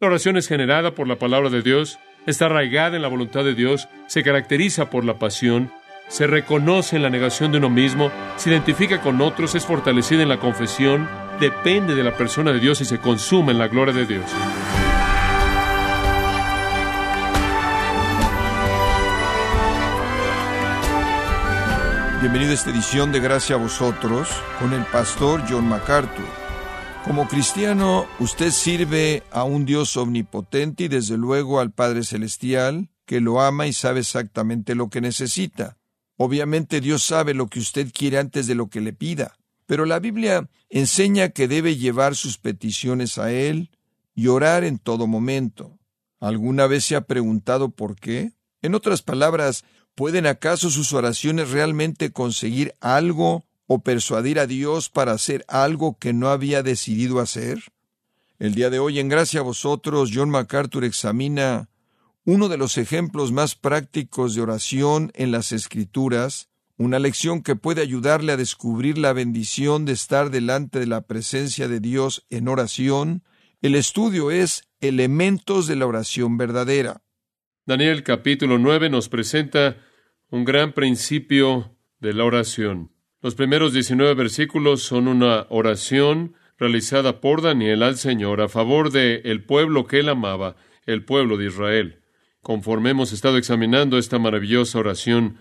La oración es generada por la palabra de Dios, está arraigada en la voluntad de Dios, se caracteriza por la pasión, se reconoce en la negación de uno mismo, se identifica con otros, es fortalecida en la confesión, depende de la persona de Dios y se consume en la gloria de Dios. Bienvenido a esta edición de Gracia a vosotros con el pastor John MacArthur. Como cristiano, usted sirve a un Dios omnipotente y desde luego al Padre Celestial, que lo ama y sabe exactamente lo que necesita. Obviamente Dios sabe lo que usted quiere antes de lo que le pida, pero la Biblia enseña que debe llevar sus peticiones a Él y orar en todo momento. ¿Alguna vez se ha preguntado por qué? En otras palabras, ¿Pueden acaso sus oraciones realmente conseguir algo o persuadir a Dios para hacer algo que no había decidido hacer? El día de hoy, en gracia a vosotros, John MacArthur examina uno de los ejemplos más prácticos de oración en las Escrituras, una lección que puede ayudarle a descubrir la bendición de estar delante de la presencia de Dios en oración. El estudio es Elementos de la oración verdadera. Daniel capítulo 9 nos presenta un gran principio de la oración. Los primeros 19 versículos son una oración realizada por Daniel al Señor a favor de el pueblo que él amaba, el pueblo de Israel. Conforme hemos estado examinando esta maravillosa oración,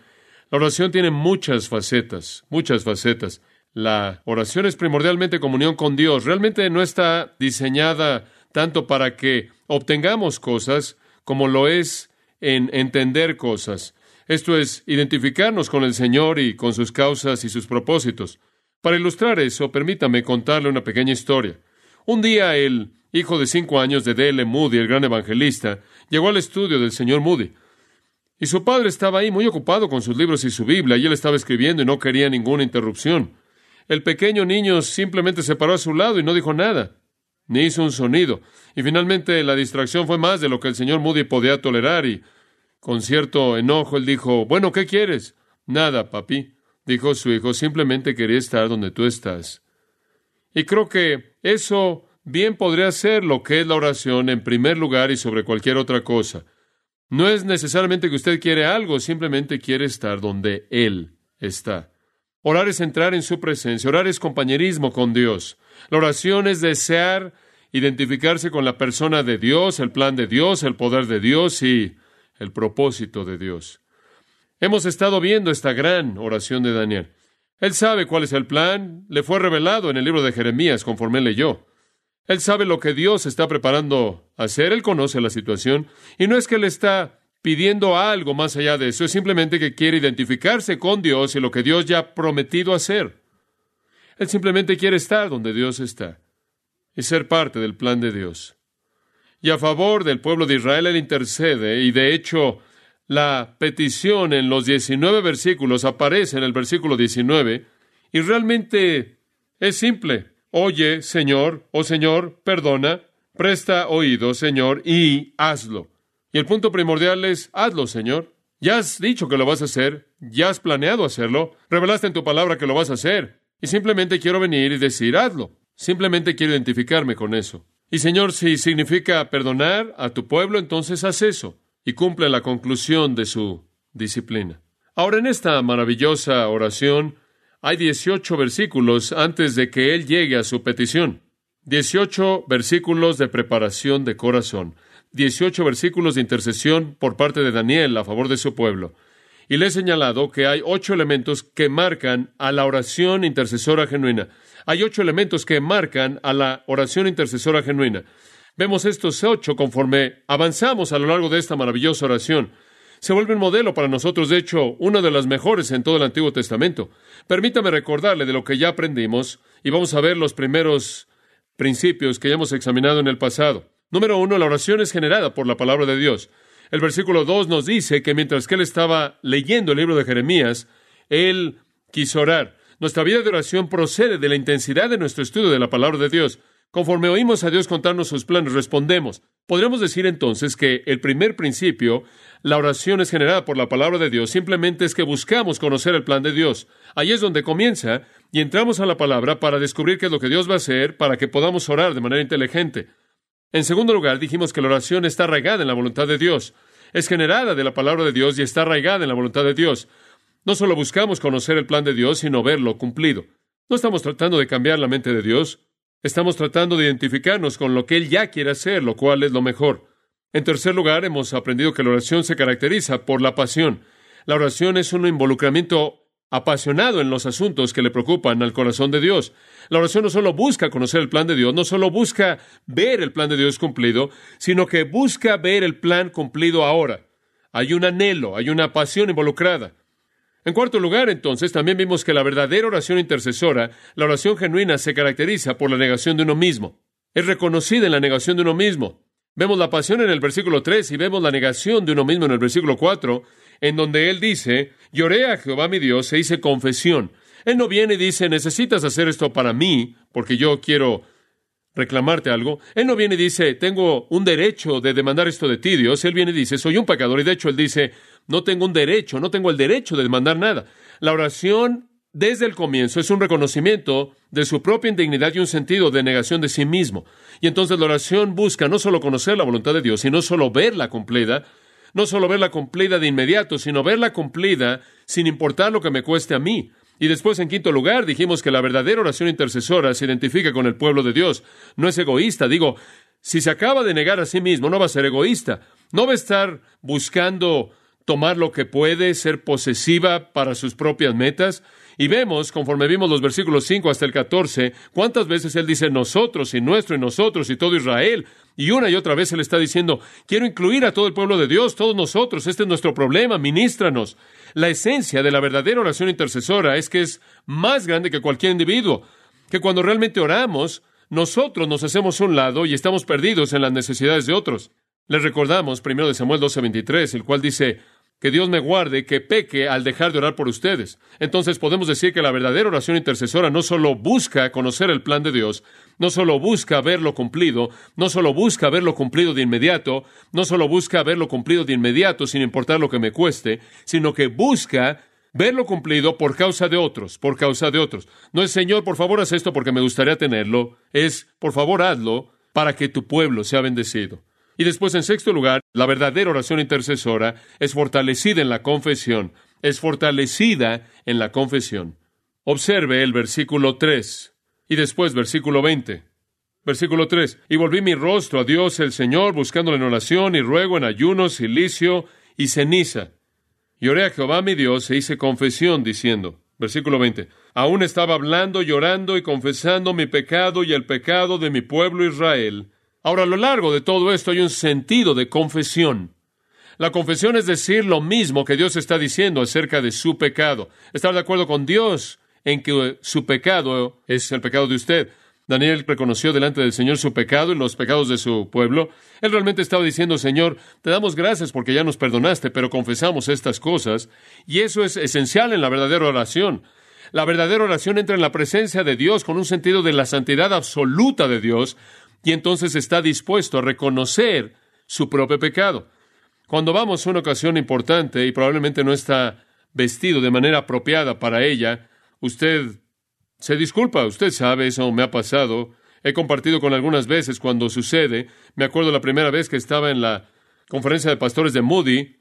la oración tiene muchas facetas, muchas facetas. La oración es primordialmente comunión con Dios. Realmente no está diseñada tanto para que obtengamos cosas como lo es en entender cosas. Esto es, identificarnos con el Señor y con sus causas y sus propósitos. Para ilustrar eso, permítame contarle una pequeña historia. Un día el hijo de cinco años de D.L. Moody, el gran evangelista, llegó al estudio del señor Moody. Y su padre estaba ahí muy ocupado con sus libros y su Biblia, y él estaba escribiendo y no quería ninguna interrupción. El pequeño niño simplemente se paró a su lado y no dijo nada, ni hizo un sonido. Y finalmente la distracción fue más de lo que el señor Moody podía tolerar y con cierto enojo, él dijo, bueno, ¿qué quieres? Nada, papi, dijo su hijo, simplemente quería estar donde tú estás. Y creo que eso bien podría ser lo que es la oración en primer lugar y sobre cualquier otra cosa. No es necesariamente que usted quiere algo, simplemente quiere estar donde Él está. Orar es entrar en su presencia, orar es compañerismo con Dios. La oración es desear identificarse con la persona de Dios, el plan de Dios, el poder de Dios y el propósito de Dios. Hemos estado viendo esta gran oración de Daniel. Él sabe cuál es el plan, le fue revelado en el libro de Jeremías conforme leyó. Él sabe lo que Dios está preparando hacer, él conoce la situación, y no es que él está pidiendo algo más allá de eso, es simplemente que quiere identificarse con Dios y lo que Dios ya ha prometido hacer. Él simplemente quiere estar donde Dios está y ser parte del plan de Dios y a favor del pueblo de Israel él intercede y de hecho la petición en los 19 versículos aparece en el versículo 19 y realmente es simple. Oye, Señor, oh Señor, perdona, presta oído, Señor, y hazlo. Y el punto primordial es, hazlo, Señor. Ya has dicho que lo vas a hacer, ya has planeado hacerlo, revelaste en tu palabra que lo vas a hacer, y simplemente quiero venir y decir, hazlo. Simplemente quiero identificarme con eso. Y Señor, si significa perdonar a tu pueblo, entonces haz eso y cumple la conclusión de su disciplina. Ahora, en esta maravillosa oración hay 18 versículos antes de que Él llegue a su petición. 18 versículos de preparación de corazón. 18 versículos de intercesión por parte de Daniel a favor de su pueblo. Y le he señalado que hay ocho elementos que marcan a la oración intercesora genuina. Hay ocho elementos que marcan a la oración intercesora genuina. Vemos estos ocho conforme avanzamos a lo largo de esta maravillosa oración. Se vuelve un modelo para nosotros, de hecho, una de las mejores en todo el Antiguo Testamento. Permítame recordarle de lo que ya aprendimos y vamos a ver los primeros principios que ya hemos examinado en el pasado. Número uno, la oración es generada por la palabra de Dios. El versículo dos nos dice que mientras que él estaba leyendo el libro de Jeremías, él quiso orar. Nuestra vida de oración procede de la intensidad de nuestro estudio de la palabra de Dios. Conforme oímos a Dios contarnos sus planes, respondemos. Podríamos decir entonces que el primer principio, la oración es generada por la palabra de Dios, simplemente es que buscamos conocer el plan de Dios. Ahí es donde comienza y entramos a la palabra para descubrir qué es lo que Dios va a hacer para que podamos orar de manera inteligente. En segundo lugar, dijimos que la oración está arraigada en la voluntad de Dios. Es generada de la palabra de Dios y está arraigada en la voluntad de Dios. No solo buscamos conocer el plan de Dios, sino verlo cumplido. No estamos tratando de cambiar la mente de Dios. Estamos tratando de identificarnos con lo que Él ya quiere hacer, lo cual es lo mejor. En tercer lugar, hemos aprendido que la oración se caracteriza por la pasión. La oración es un involucramiento apasionado en los asuntos que le preocupan al corazón de Dios. La oración no solo busca conocer el plan de Dios, no solo busca ver el plan de Dios cumplido, sino que busca ver el plan cumplido ahora. Hay un anhelo, hay una pasión involucrada. En cuarto lugar, entonces, también vimos que la verdadera oración intercesora, la oración genuina, se caracteriza por la negación de uno mismo. Es reconocida en la negación de uno mismo. Vemos la pasión en el versículo 3 y vemos la negación de uno mismo en el versículo 4, en donde él dice, lloré a Jehová mi Dios se hice confesión. Él no viene y dice, necesitas hacer esto para mí, porque yo quiero reclamarte algo. Él no viene y dice, tengo un derecho de demandar esto de ti, Dios. Él viene y dice, soy un pecador. Y de hecho él dice, no tengo un derecho, no tengo el derecho de demandar nada. La oración desde el comienzo es un reconocimiento de su propia indignidad y un sentido de negación de sí mismo. Y entonces la oración busca no solo conocer la voluntad de Dios, sino solo verla cumplida, no solo verla cumplida de inmediato, sino verla cumplida sin importar lo que me cueste a mí. Y después, en quinto lugar, dijimos que la verdadera oración intercesora se identifica con el pueblo de Dios. No es egoísta. Digo, si se acaba de negar a sí mismo, no va a ser egoísta. No va a estar buscando tomar lo que puede, ser posesiva para sus propias metas. Y vemos, conforme vimos los versículos 5 hasta el 14, cuántas veces Él dice nosotros y nuestro y nosotros y todo Israel. Y una y otra vez Él está diciendo, quiero incluir a todo el pueblo de Dios, todos nosotros, este es nuestro problema, ministranos. La esencia de la verdadera oración intercesora es que es más grande que cualquier individuo, que cuando realmente oramos, nosotros nos hacemos un lado y estamos perdidos en las necesidades de otros. Les recordamos primero de Samuel 12:23, el cual dice, que Dios me guarde que peque al dejar de orar por ustedes. Entonces podemos decir que la verdadera oración intercesora no solo busca conocer el plan de Dios, no solo busca verlo cumplido, no solo busca verlo cumplido de inmediato, no solo busca verlo cumplido de inmediato sin importar lo que me cueste, sino que busca verlo cumplido por causa de otros, por causa de otros. No es Señor, por favor haz esto porque me gustaría tenerlo, es por favor hazlo para que tu pueblo sea bendecido. Y después, en sexto lugar, la verdadera oración intercesora es fortalecida en la confesión, es fortalecida en la confesión. Observe el versículo 3 y después versículo 20. Versículo 3. Y volví mi rostro a Dios el Señor, buscándole en oración y ruego en ayuno, silicio y ceniza. Y oré a Jehová mi Dios e hice confesión, diciendo, versículo 20, aún estaba hablando, llorando y confesando mi pecado y el pecado de mi pueblo Israel, Ahora, a lo largo de todo esto hay un sentido de confesión. La confesión es decir lo mismo que Dios está diciendo acerca de su pecado. Estar de acuerdo con Dios en que su pecado es el pecado de usted. Daniel reconoció delante del Señor su pecado y los pecados de su pueblo. Él realmente estaba diciendo, Señor, te damos gracias porque ya nos perdonaste, pero confesamos estas cosas. Y eso es esencial en la verdadera oración. La verdadera oración entra en la presencia de Dios con un sentido de la santidad absoluta de Dios, y entonces está dispuesto a reconocer su propio pecado. Cuando vamos a una ocasión importante y probablemente no está vestido de manera apropiada para ella, usted se disculpa, usted sabe, eso me ha pasado. He compartido con algunas veces cuando sucede. Me acuerdo la primera vez que estaba en la conferencia de pastores de Moody.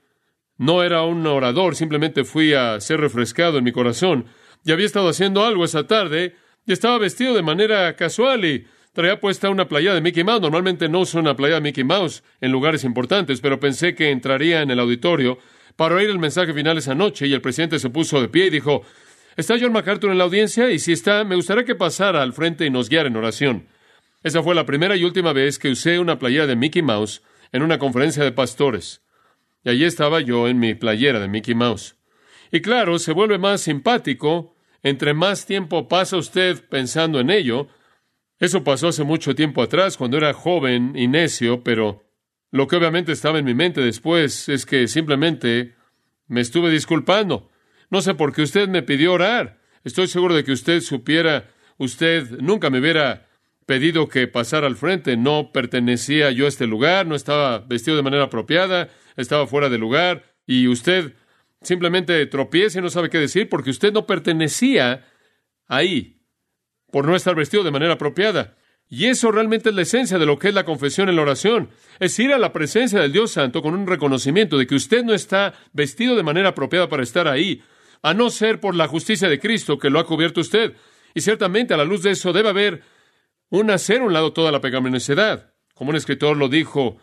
No era un orador, simplemente fui a ser refrescado en mi corazón. Y había estado haciendo algo esa tarde y estaba vestido de manera casual y Traía puesta una playa de Mickey Mouse. Normalmente no uso una playa de Mickey Mouse en lugares importantes, pero pensé que entraría en el auditorio para oír el mensaje final esa noche y el presidente se puso de pie y dijo, ¿Está John MacArthur en la audiencia? Y si está, me gustaría que pasara al frente y nos guiara en oración. Esa fue la primera y última vez que usé una playera de Mickey Mouse en una conferencia de pastores. Y allí estaba yo en mi playera de Mickey Mouse. Y claro, se vuelve más simpático entre más tiempo pasa usted pensando en ello, eso pasó hace mucho tiempo atrás, cuando era joven y necio, pero lo que obviamente estaba en mi mente después es que simplemente me estuve disculpando. No sé por qué usted me pidió orar. Estoy seguro de que usted supiera, usted nunca me hubiera pedido que pasara al frente. No pertenecía yo a este lugar, no estaba vestido de manera apropiada, estaba fuera de lugar, y usted simplemente tropieza y no sabe qué decir porque usted no pertenecía ahí por no estar vestido de manera apropiada. Y eso realmente es la esencia de lo que es la confesión en la oración. Es ir a la presencia del Dios Santo con un reconocimiento de que usted no está vestido de manera apropiada para estar ahí, a no ser por la justicia de Cristo que lo ha cubierto usted. Y ciertamente a la luz de eso debe haber un hacer un lado toda la pecaminosidad. Como un escritor lo dijo,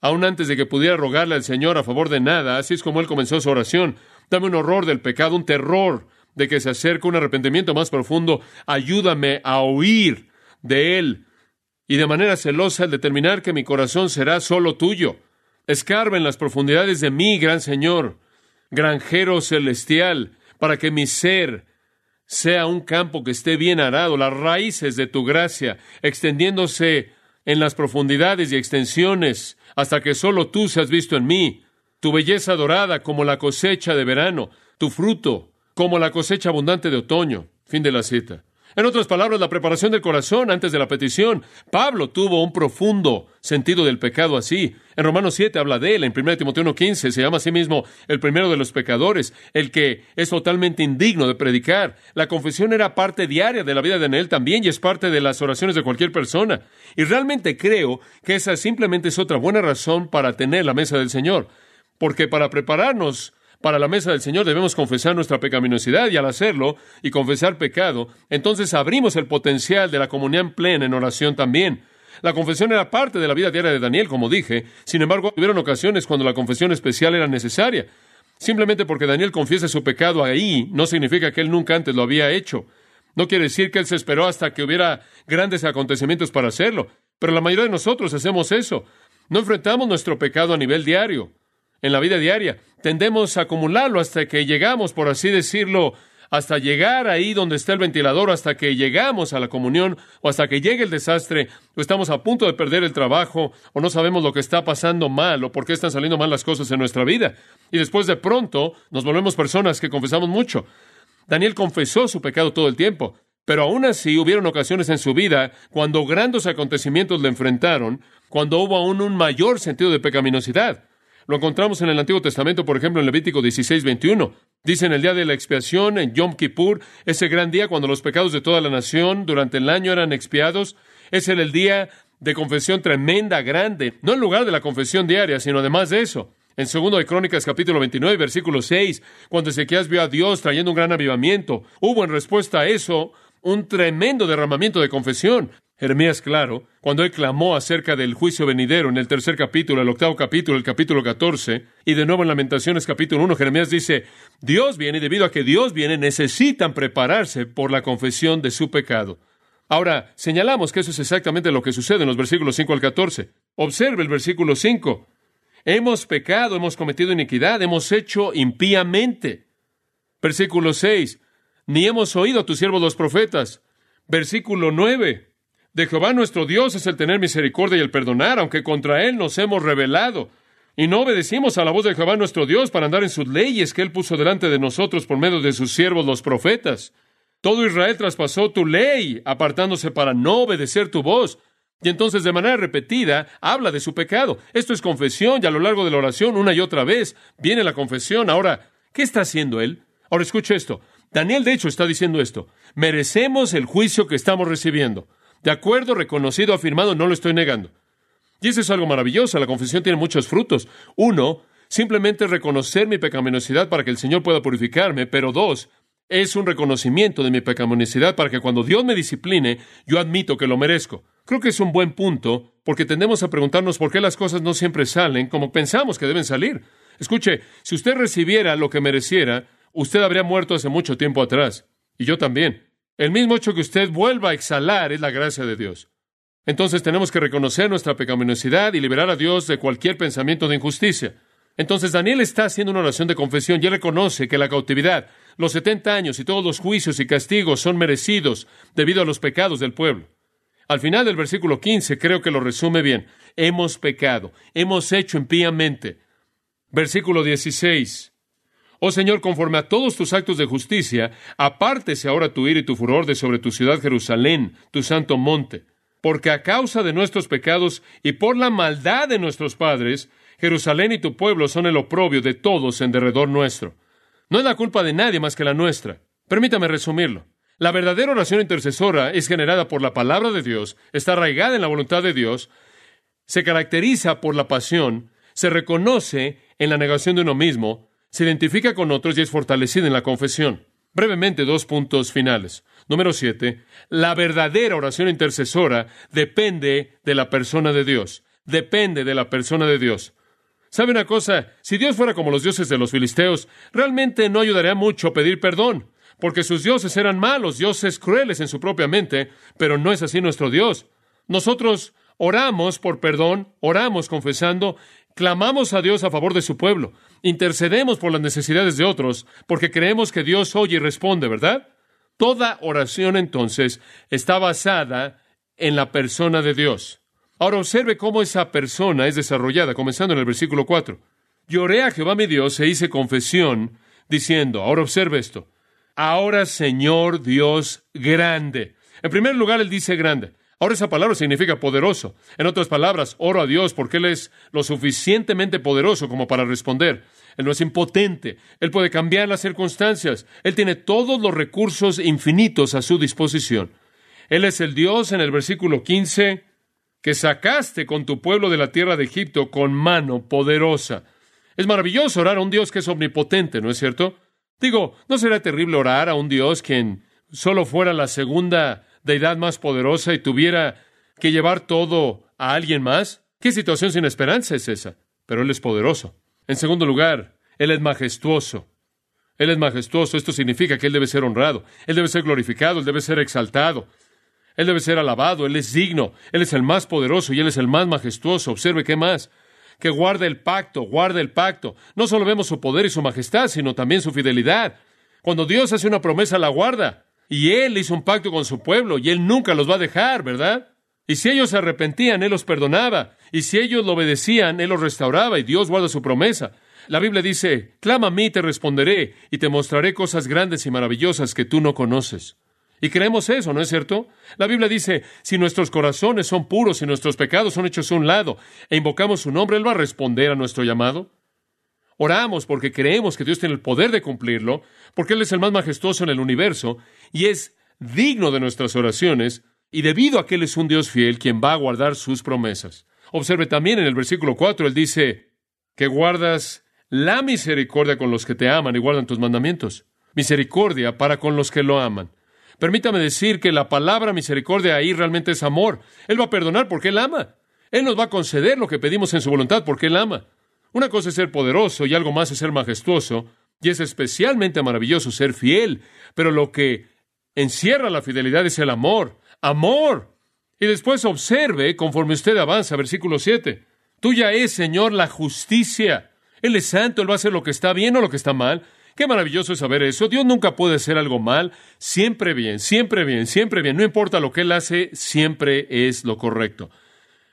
aún antes de que pudiera rogarle al Señor a favor de nada, así es como él comenzó su oración. Dame un horror del pecado, un terror de que se acerque un arrepentimiento más profundo. Ayúdame a oír de él y de manera celosa el determinar que mi corazón será solo tuyo. Escarba en las profundidades de mí, gran Señor, granjero celestial, para que mi ser sea un campo que esté bien arado, las raíces de tu gracia, extendiéndose en las profundidades y extensiones, hasta que solo tú seas visto en mí, tu belleza dorada como la cosecha de verano, tu fruto como la cosecha abundante de otoño. Fin de la cita. En otras palabras, la preparación del corazón antes de la petición. Pablo tuvo un profundo sentido del pecado así. En Romanos 7 habla de él, en 1 Timoteo 1.15 se llama a sí mismo el primero de los pecadores, el que es totalmente indigno de predicar. La confesión era parte diaria de la vida de él también y es parte de las oraciones de cualquier persona. Y realmente creo que esa simplemente es otra buena razón para tener la mesa del Señor. Porque para prepararnos para la mesa del Señor debemos confesar nuestra pecaminosidad y al hacerlo y confesar pecado, entonces abrimos el potencial de la comunión plena en oración también. La confesión era parte de la vida diaria de Daniel, como dije, sin embargo, hubieron ocasiones cuando la confesión especial era necesaria. Simplemente porque Daniel confiese su pecado ahí no significa que él nunca antes lo había hecho. No quiere decir que él se esperó hasta que hubiera grandes acontecimientos para hacerlo, pero la mayoría de nosotros hacemos eso. No enfrentamos nuestro pecado a nivel diario en la vida diaria. Tendemos a acumularlo hasta que llegamos, por así decirlo, hasta llegar ahí donde está el ventilador, hasta que llegamos a la comunión, o hasta que llegue el desastre, o estamos a punto de perder el trabajo, o no sabemos lo que está pasando mal, o por qué están saliendo mal las cosas en nuestra vida. Y después de pronto nos volvemos personas que confesamos mucho. Daniel confesó su pecado todo el tiempo, pero aún así hubieron ocasiones en su vida cuando grandes acontecimientos le enfrentaron, cuando hubo aún un mayor sentido de pecaminosidad. Lo encontramos en el Antiguo Testamento, por ejemplo, en Levítico 16, 21. Dice en el día de la expiación, en Yom Kippur, ese gran día cuando los pecados de toda la nación durante el año eran expiados, ese era el día de confesión tremenda, grande, no en lugar de la confesión diaria, sino además de eso. En segundo de Crónicas capítulo 29, versículo 6, cuando Ezequías vio a Dios trayendo un gran avivamiento, hubo en respuesta a eso un tremendo derramamiento de confesión. Jeremías, claro, cuando él clamó acerca del juicio venidero en el tercer capítulo, el octavo capítulo, el capítulo 14, y de nuevo en Lamentaciones capítulo 1, Jeremías dice, Dios viene y debido a que Dios viene necesitan prepararse por la confesión de su pecado. Ahora, señalamos que eso es exactamente lo que sucede en los versículos 5 al 14. Observe el versículo 5. Hemos pecado, hemos cometido iniquidad, hemos hecho impíamente. Versículo 6. Ni hemos oído a tus siervos los profetas. Versículo 9. De Jehová nuestro Dios es el tener misericordia y el perdonar, aunque contra Él nos hemos rebelado. Y no obedecimos a la voz de Jehová nuestro Dios para andar en sus leyes que Él puso delante de nosotros por medio de sus siervos los profetas. Todo Israel traspasó tu ley, apartándose para no obedecer tu voz. Y entonces de manera repetida habla de su pecado. Esto es confesión y a lo largo de la oración una y otra vez viene la confesión. Ahora, ¿qué está haciendo él? Ahora escuche esto. Daniel de hecho está diciendo esto. Merecemos el juicio que estamos recibiendo. De acuerdo, reconocido, afirmado, no lo estoy negando. Y eso es algo maravilloso. La confesión tiene muchos frutos. Uno, simplemente reconocer mi pecaminosidad para que el Señor pueda purificarme. Pero dos, es un reconocimiento de mi pecaminosidad para que cuando Dios me discipline, yo admito que lo merezco. Creo que es un buen punto porque tendemos a preguntarnos por qué las cosas no siempre salen como pensamos que deben salir. Escuche, si usted recibiera lo que mereciera, usted habría muerto hace mucho tiempo atrás. Y yo también. El mismo hecho que usted vuelva a exhalar es la gracia de Dios. Entonces tenemos que reconocer nuestra pecaminosidad y liberar a Dios de cualquier pensamiento de injusticia. Entonces Daniel está haciendo una oración de confesión y reconoce que la cautividad, los setenta años y todos los juicios y castigos son merecidos debido a los pecados del pueblo. Al final del versículo 15 creo que lo resume bien. Hemos pecado, hemos hecho impíamente. Versículo 16. Oh Señor, conforme a todos tus actos de justicia, apártese ahora tu ira y tu furor de sobre tu ciudad Jerusalén, tu santo monte. Porque a causa de nuestros pecados y por la maldad de nuestros padres, Jerusalén y tu pueblo son el oprobio de todos en derredor nuestro. No es la culpa de nadie más que la nuestra. Permítame resumirlo. La verdadera oración intercesora es generada por la palabra de Dios, está arraigada en la voluntad de Dios, se caracteriza por la pasión, se reconoce en la negación de uno mismo, se identifica con otros y es fortalecida en la confesión. Brevemente, dos puntos finales. Número siete, la verdadera oración intercesora depende de la persona de Dios. Depende de la persona de Dios. ¿Sabe una cosa? Si Dios fuera como los dioses de los filisteos, realmente no ayudaría mucho pedir perdón, porque sus dioses eran malos, dioses crueles en su propia mente, pero no es así nuestro Dios. Nosotros oramos por perdón, oramos confesando, clamamos a Dios a favor de su pueblo, intercedemos por las necesidades de otros, porque creemos que Dios oye y responde, ¿verdad? Toda oración entonces está basada en la persona de Dios. Ahora observe cómo esa persona es desarrollada, comenzando en el versículo 4. Lloré a Jehová mi Dios e hice confesión, diciendo, ahora observe esto, ahora Señor Dios grande. En primer lugar, él dice grande. Ahora esa palabra significa poderoso. En otras palabras, oro a Dios porque Él es lo suficientemente poderoso como para responder. Él no es impotente. Él puede cambiar las circunstancias. Él tiene todos los recursos infinitos a su disposición. Él es el Dios en el versículo 15 que sacaste con tu pueblo de la tierra de Egipto con mano poderosa. Es maravilloso orar a un Dios que es omnipotente, ¿no es cierto? Digo, ¿no será terrible orar a un Dios quien solo fuera la segunda deidad más poderosa y tuviera que llevar todo a alguien más? ¿Qué situación sin esperanza es esa? Pero Él es poderoso. En segundo lugar, Él es majestuoso. Él es majestuoso. Esto significa que Él debe ser honrado. Él debe ser glorificado. Él debe ser exaltado. Él debe ser alabado. Él es digno. Él es el más poderoso y Él es el más majestuoso. Observe qué más. Que guarda el pacto, guarda el pacto. No solo vemos su poder y su majestad, sino también su fidelidad. Cuando Dios hace una promesa, la guarda. Y Él hizo un pacto con su pueblo y Él nunca los va a dejar, ¿verdad? Y si ellos se arrepentían, Él los perdonaba. Y si ellos lo obedecían, Él los restauraba y Dios guarda su promesa. La Biblia dice, clama a mí y te responderé y te mostraré cosas grandes y maravillosas que tú no conoces. Y creemos eso, ¿no es cierto? La Biblia dice, si nuestros corazones son puros y nuestros pecados son hechos a un lado e invocamos su nombre, Él va a responder a nuestro llamado. Oramos porque creemos que Dios tiene el poder de cumplirlo, porque Él es el más majestuoso en el universo y es digno de nuestras oraciones, y debido a que Él es un Dios fiel, quien va a guardar sus promesas. Observe también en el versículo 4, Él dice que guardas la misericordia con los que te aman y guardan tus mandamientos. Misericordia para con los que lo aman. Permítame decir que la palabra misericordia ahí realmente es amor. Él va a perdonar porque Él ama. Él nos va a conceder lo que pedimos en su voluntad porque Él ama. Una cosa es ser poderoso y algo más es ser majestuoso, y es especialmente maravilloso ser fiel, pero lo que encierra la fidelidad es el amor. Amor. Y después observe, conforme usted avanza, versículo 7, tuya es, Señor, la justicia. Él es santo, Él va a hacer lo que está bien o lo que está mal. Qué maravilloso es saber eso. Dios nunca puede hacer algo mal. Siempre bien, siempre bien, siempre bien. No importa lo que Él hace, siempre es lo correcto.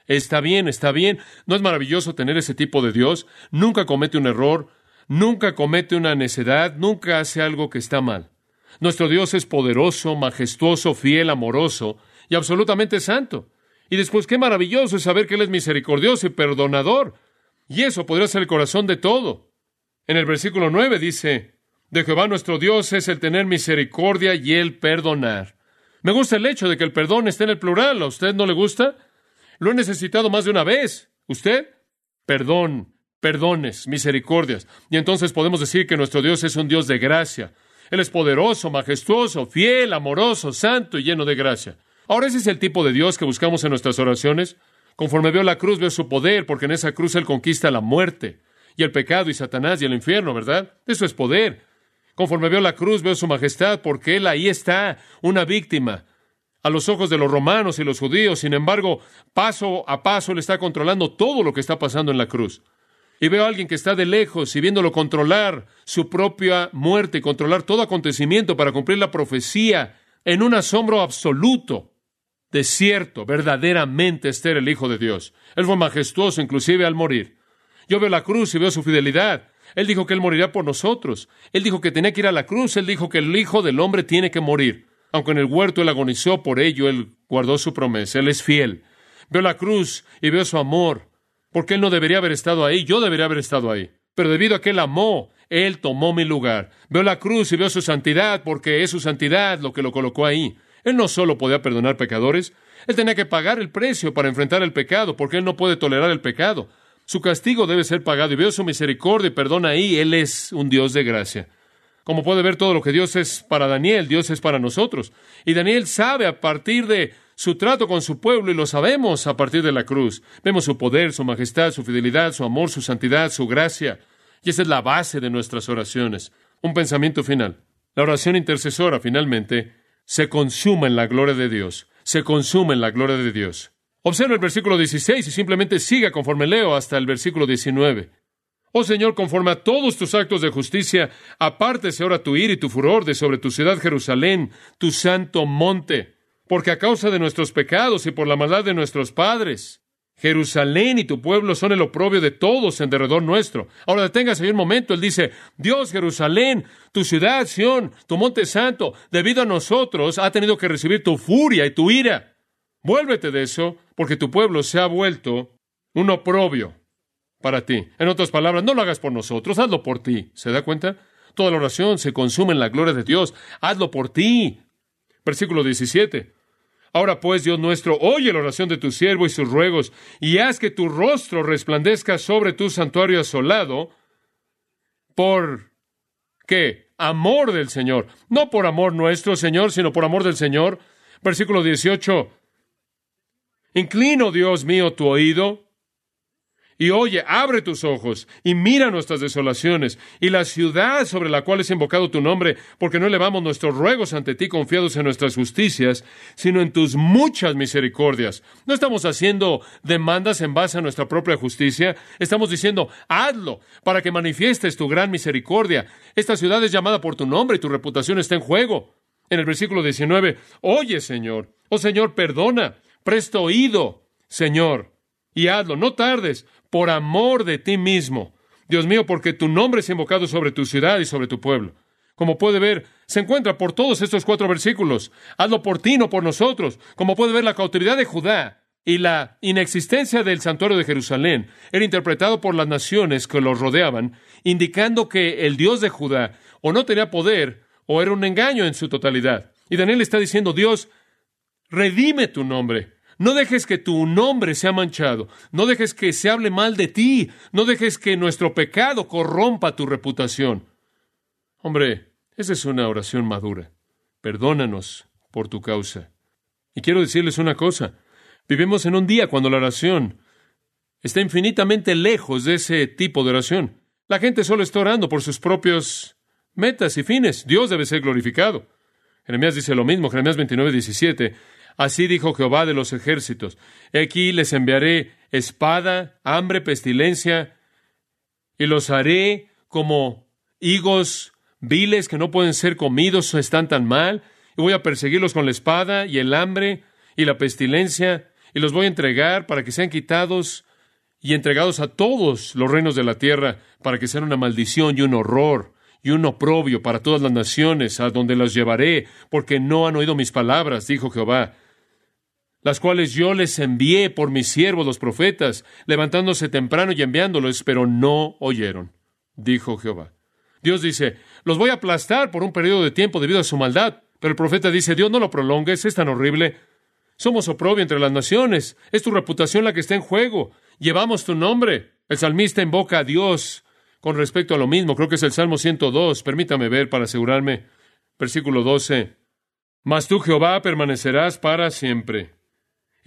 Está bien, está bien. ¿No es maravilloso tener ese tipo de Dios? Nunca comete un error, nunca comete una necedad, nunca hace algo que está mal. Nuestro Dios es poderoso, majestuoso, fiel, amoroso y absolutamente santo. Y después, qué maravilloso es saber que Él es misericordioso y perdonador. Y eso podría ser el corazón de todo. En el versículo 9 dice, de Jehová nuestro Dios es el tener misericordia y el perdonar. Me gusta el hecho de que el perdón esté en el plural. ¿A usted no le gusta? Lo he necesitado más de una vez. ¿Usted? Perdón, perdones, misericordias. Y entonces podemos decir que nuestro Dios es un Dios de gracia. Él es poderoso, majestuoso, fiel, amoroso, santo y lleno de gracia. Ahora ese es el tipo de Dios que buscamos en nuestras oraciones. Conforme veo la cruz, veo su poder, porque en esa cruz Él conquista la muerte y el pecado y Satanás y el infierno, ¿verdad? Eso es poder. Conforme veo la cruz, veo su majestad, porque Él ahí está, una víctima, a los ojos de los romanos y los judíos. Sin embargo, paso a paso Él está controlando todo lo que está pasando en la cruz. Y veo a alguien que está de lejos y viéndolo controlar su propia muerte controlar todo acontecimiento para cumplir la profecía en un asombro absoluto de cierto, verdaderamente ser el Hijo de Dios. Él fue majestuoso inclusive al morir. Yo veo la cruz y veo su fidelidad. Él dijo que Él moriría por nosotros. Él dijo que tenía que ir a la cruz. Él dijo que el Hijo del Hombre tiene que morir. Aunque en el huerto él agonizó por ello, él guardó su promesa, él es fiel. Veo la cruz y veo su amor, porque él no debería haber estado ahí, yo debería haber estado ahí. Pero debido a que él amó, Él tomó mi lugar. Veo la cruz y veo su santidad porque es su santidad lo que lo colocó ahí. Él no solo podía perdonar pecadores, Él tenía que pagar el precio para enfrentar el pecado porque Él no puede tolerar el pecado. Su castigo debe ser pagado y veo su misericordia y perdón ahí. Él es un Dios de gracia. Como puede ver todo lo que Dios es para Daniel, Dios es para nosotros. Y Daniel sabe a partir de su trato con su pueblo y lo sabemos a partir de la cruz. Vemos su poder, su majestad, su fidelidad, su amor, su santidad, su gracia. Y esa es la base de nuestras oraciones. Un pensamiento final. La oración intercesora, finalmente, se consuma en la gloria de Dios. Se consuma en la gloria de Dios. Observa el versículo 16 y simplemente siga conforme leo hasta el versículo 19. Oh Señor, conforme a todos tus actos de justicia, apártese ahora tu ira y tu furor de sobre tu ciudad Jerusalén, tu santo monte porque a causa de nuestros pecados y por la maldad de nuestros padres, Jerusalén y tu pueblo son el oprobio de todos en derredor nuestro. Ahora deténgase ahí un momento. Él dice, Dios, Jerusalén, tu ciudad, Sión, tu monte santo, debido a nosotros, ha tenido que recibir tu furia y tu ira. Vuélvete de eso, porque tu pueblo se ha vuelto un oprobio En otras palabras, no lo hagas por nosotros, hazlo por ti. ¿Se da cuenta? Toda la oración se consume en la gloria de Dios. Hazlo por ti. Versículo 17. Ahora pues, Dios nuestro, oye la oración de tu siervo y sus ruegos, y haz que tu rostro resplandezca sobre tu santuario asolado, por qué? Amor del Señor. No por amor nuestro, Señor, sino por amor del Señor. Versículo 18. Inclino, Dios mío, tu oído y oye, abre tus ojos y mira nuestras desolaciones y la ciudad sobre la cual es invocado tu nombre, porque no elevamos nuestros ruegos ante ti confiados en nuestras justicias, sino en tus muchas misericordias. No estamos haciendo demandas en base a nuestra propia justicia, estamos diciendo, hazlo para que manifiestes tu gran misericordia. Esta ciudad es llamada por tu nombre y tu reputación está en juego. En el versículo 19, oye Señor, oh Señor, perdona, presto oído, Señor, y hazlo, no tardes por amor de ti mismo. Dios mío, porque tu nombre es invocado sobre tu ciudad y sobre tu pueblo. Como puede ver, se encuentra por todos estos cuatro versículos. Hazlo por ti, no por nosotros. Como puede ver, la cautividad de Judá y la inexistencia del santuario de Jerusalén era interpretado por las naciones que los rodeaban, indicando que el Dios de Judá o no tenía poder o era un engaño en su totalidad. Y Daniel está diciendo, Dios, redime tu nombre. No dejes que tu nombre sea manchado. No dejes que se hable mal de ti. No dejes que nuestro pecado corrompa tu reputación. Hombre, esa es una oración madura. Perdónanos por tu causa. Y quiero decirles una cosa. Vivimos en un día cuando la oración está infinitamente lejos de ese tipo de oración. La gente solo está orando por sus propios metas y fines. Dios debe ser glorificado. Jeremías dice lo mismo, Jeremías 29, 17. Así dijo Jehová de los ejércitos. Aquí les enviaré espada, hambre, pestilencia, y los haré como higos viles que no pueden ser comidos, están tan mal, y voy a perseguirlos con la espada y el hambre y la pestilencia, y los voy a entregar para que sean quitados y entregados a todos los reinos de la tierra, para que sean una maldición y un horror y un oprobio para todas las naciones, a donde los llevaré, porque no han oído mis palabras, dijo Jehová las cuales yo les envié por mis siervos los profetas, levantándose temprano y enviándolos, pero no oyeron, dijo Jehová. Dios dice, los voy a aplastar por un periodo de tiempo debido a su maldad, pero el profeta dice, Dios no lo prolongues, es tan horrible. Somos oprobio entre las naciones, es tu reputación la que está en juego, llevamos tu nombre. El salmista invoca a Dios con respecto a lo mismo, creo que es el Salmo 102, permítame ver para asegurarme, versículo 12. Mas tú, Jehová, permanecerás para siempre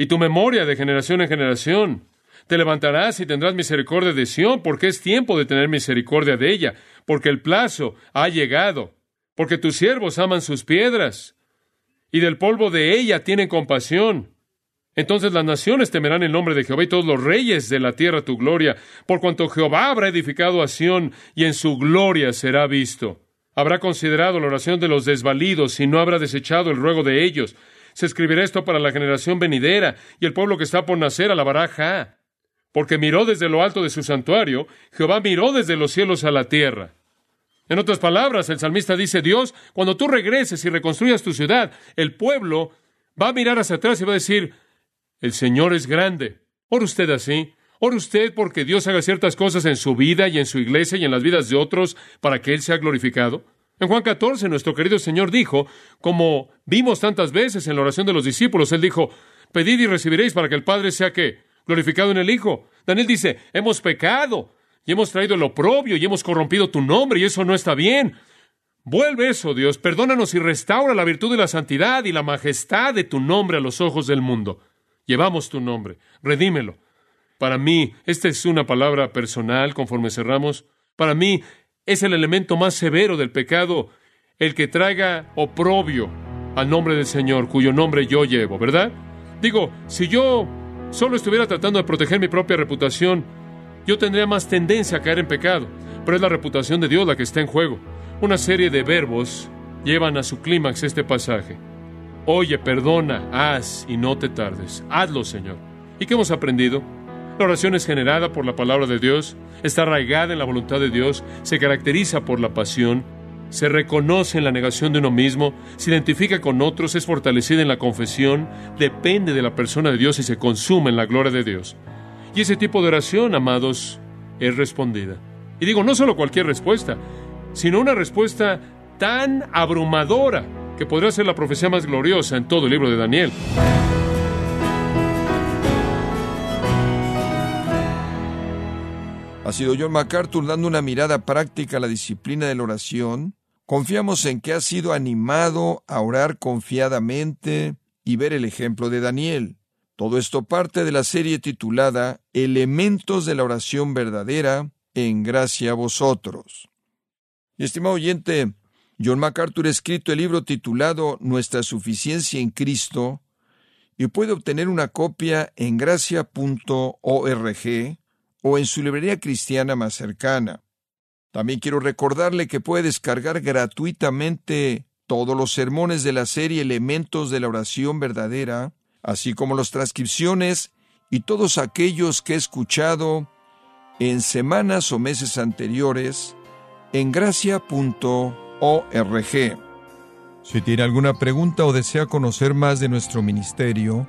y tu memoria de generación en generación. Te levantarás y tendrás misericordia de Sión, porque es tiempo de tener misericordia de ella, porque el plazo ha llegado, porque tus siervos aman sus piedras, y del polvo de ella tienen compasión. Entonces las naciones temerán el nombre de Jehová y todos los reyes de la tierra tu gloria, por cuanto Jehová habrá edificado a Sión y en su gloria será visto. Habrá considerado la oración de los desvalidos y no habrá desechado el ruego de ellos. Se escribirá esto para la generación venidera, y el pueblo que está por nacer alabará Ja. Porque miró desde lo alto de su santuario, Jehová miró desde los cielos a la tierra. En otras palabras, el salmista dice, Dios, cuando tú regreses y reconstruyas tu ciudad, el pueblo va a mirar hacia atrás y va a decir, el Señor es grande. Ora usted así. Ore usted porque Dios haga ciertas cosas en su vida y en su iglesia y en las vidas de otros para que Él sea glorificado. En Juan 14, nuestro querido Señor dijo, como vimos tantas veces en la oración de los discípulos, Él dijo, pedid y recibiréis para que el Padre sea que glorificado en el Hijo. Daniel dice, hemos pecado y hemos traído el oprobio y hemos corrompido tu nombre y eso no está bien. Vuelve eso, Dios, perdónanos y restaura la virtud y la santidad y la majestad de tu nombre a los ojos del mundo. Llevamos tu nombre, redímelo. Para mí, esta es una palabra personal conforme cerramos. Para mí, es el elemento más severo del pecado, el que traiga oprobio al nombre del Señor, cuyo nombre yo llevo, ¿verdad? Digo, si yo solo estuviera tratando de proteger mi propia reputación, yo tendría más tendencia a caer en pecado, pero es la reputación de Dios la que está en juego. Una serie de verbos llevan a su clímax este pasaje. Oye, perdona, haz y no te tardes. Hazlo, Señor. ¿Y qué hemos aprendido? La oración es generada por la palabra de Dios, está arraigada en la voluntad de Dios, se caracteriza por la pasión, se reconoce en la negación de uno mismo, se identifica con otros, es fortalecida en la confesión, depende de la persona de Dios y se consume en la gloria de Dios. Y ese tipo de oración, amados, es respondida. Y digo, no solo cualquier respuesta, sino una respuesta tan abrumadora que podría ser la profecía más gloriosa en todo el libro de Daniel. Ha sido John MacArthur dando una mirada práctica a la disciplina de la oración. Confiamos en que ha sido animado a orar confiadamente y ver el ejemplo de Daniel. Todo esto parte de la serie titulada Elementos de la oración verdadera en gracia a vosotros. Estimado oyente, John MacArthur ha escrito el libro titulado Nuestra suficiencia en Cristo y puede obtener una copia en gracia.org o en su librería cristiana más cercana. También quiero recordarle que puede descargar gratuitamente todos los sermones de la serie Elementos de la Oración Verdadera, así como las transcripciones y todos aquellos que he escuchado en semanas o meses anteriores en gracia.org. Si tiene alguna pregunta o desea conocer más de nuestro ministerio,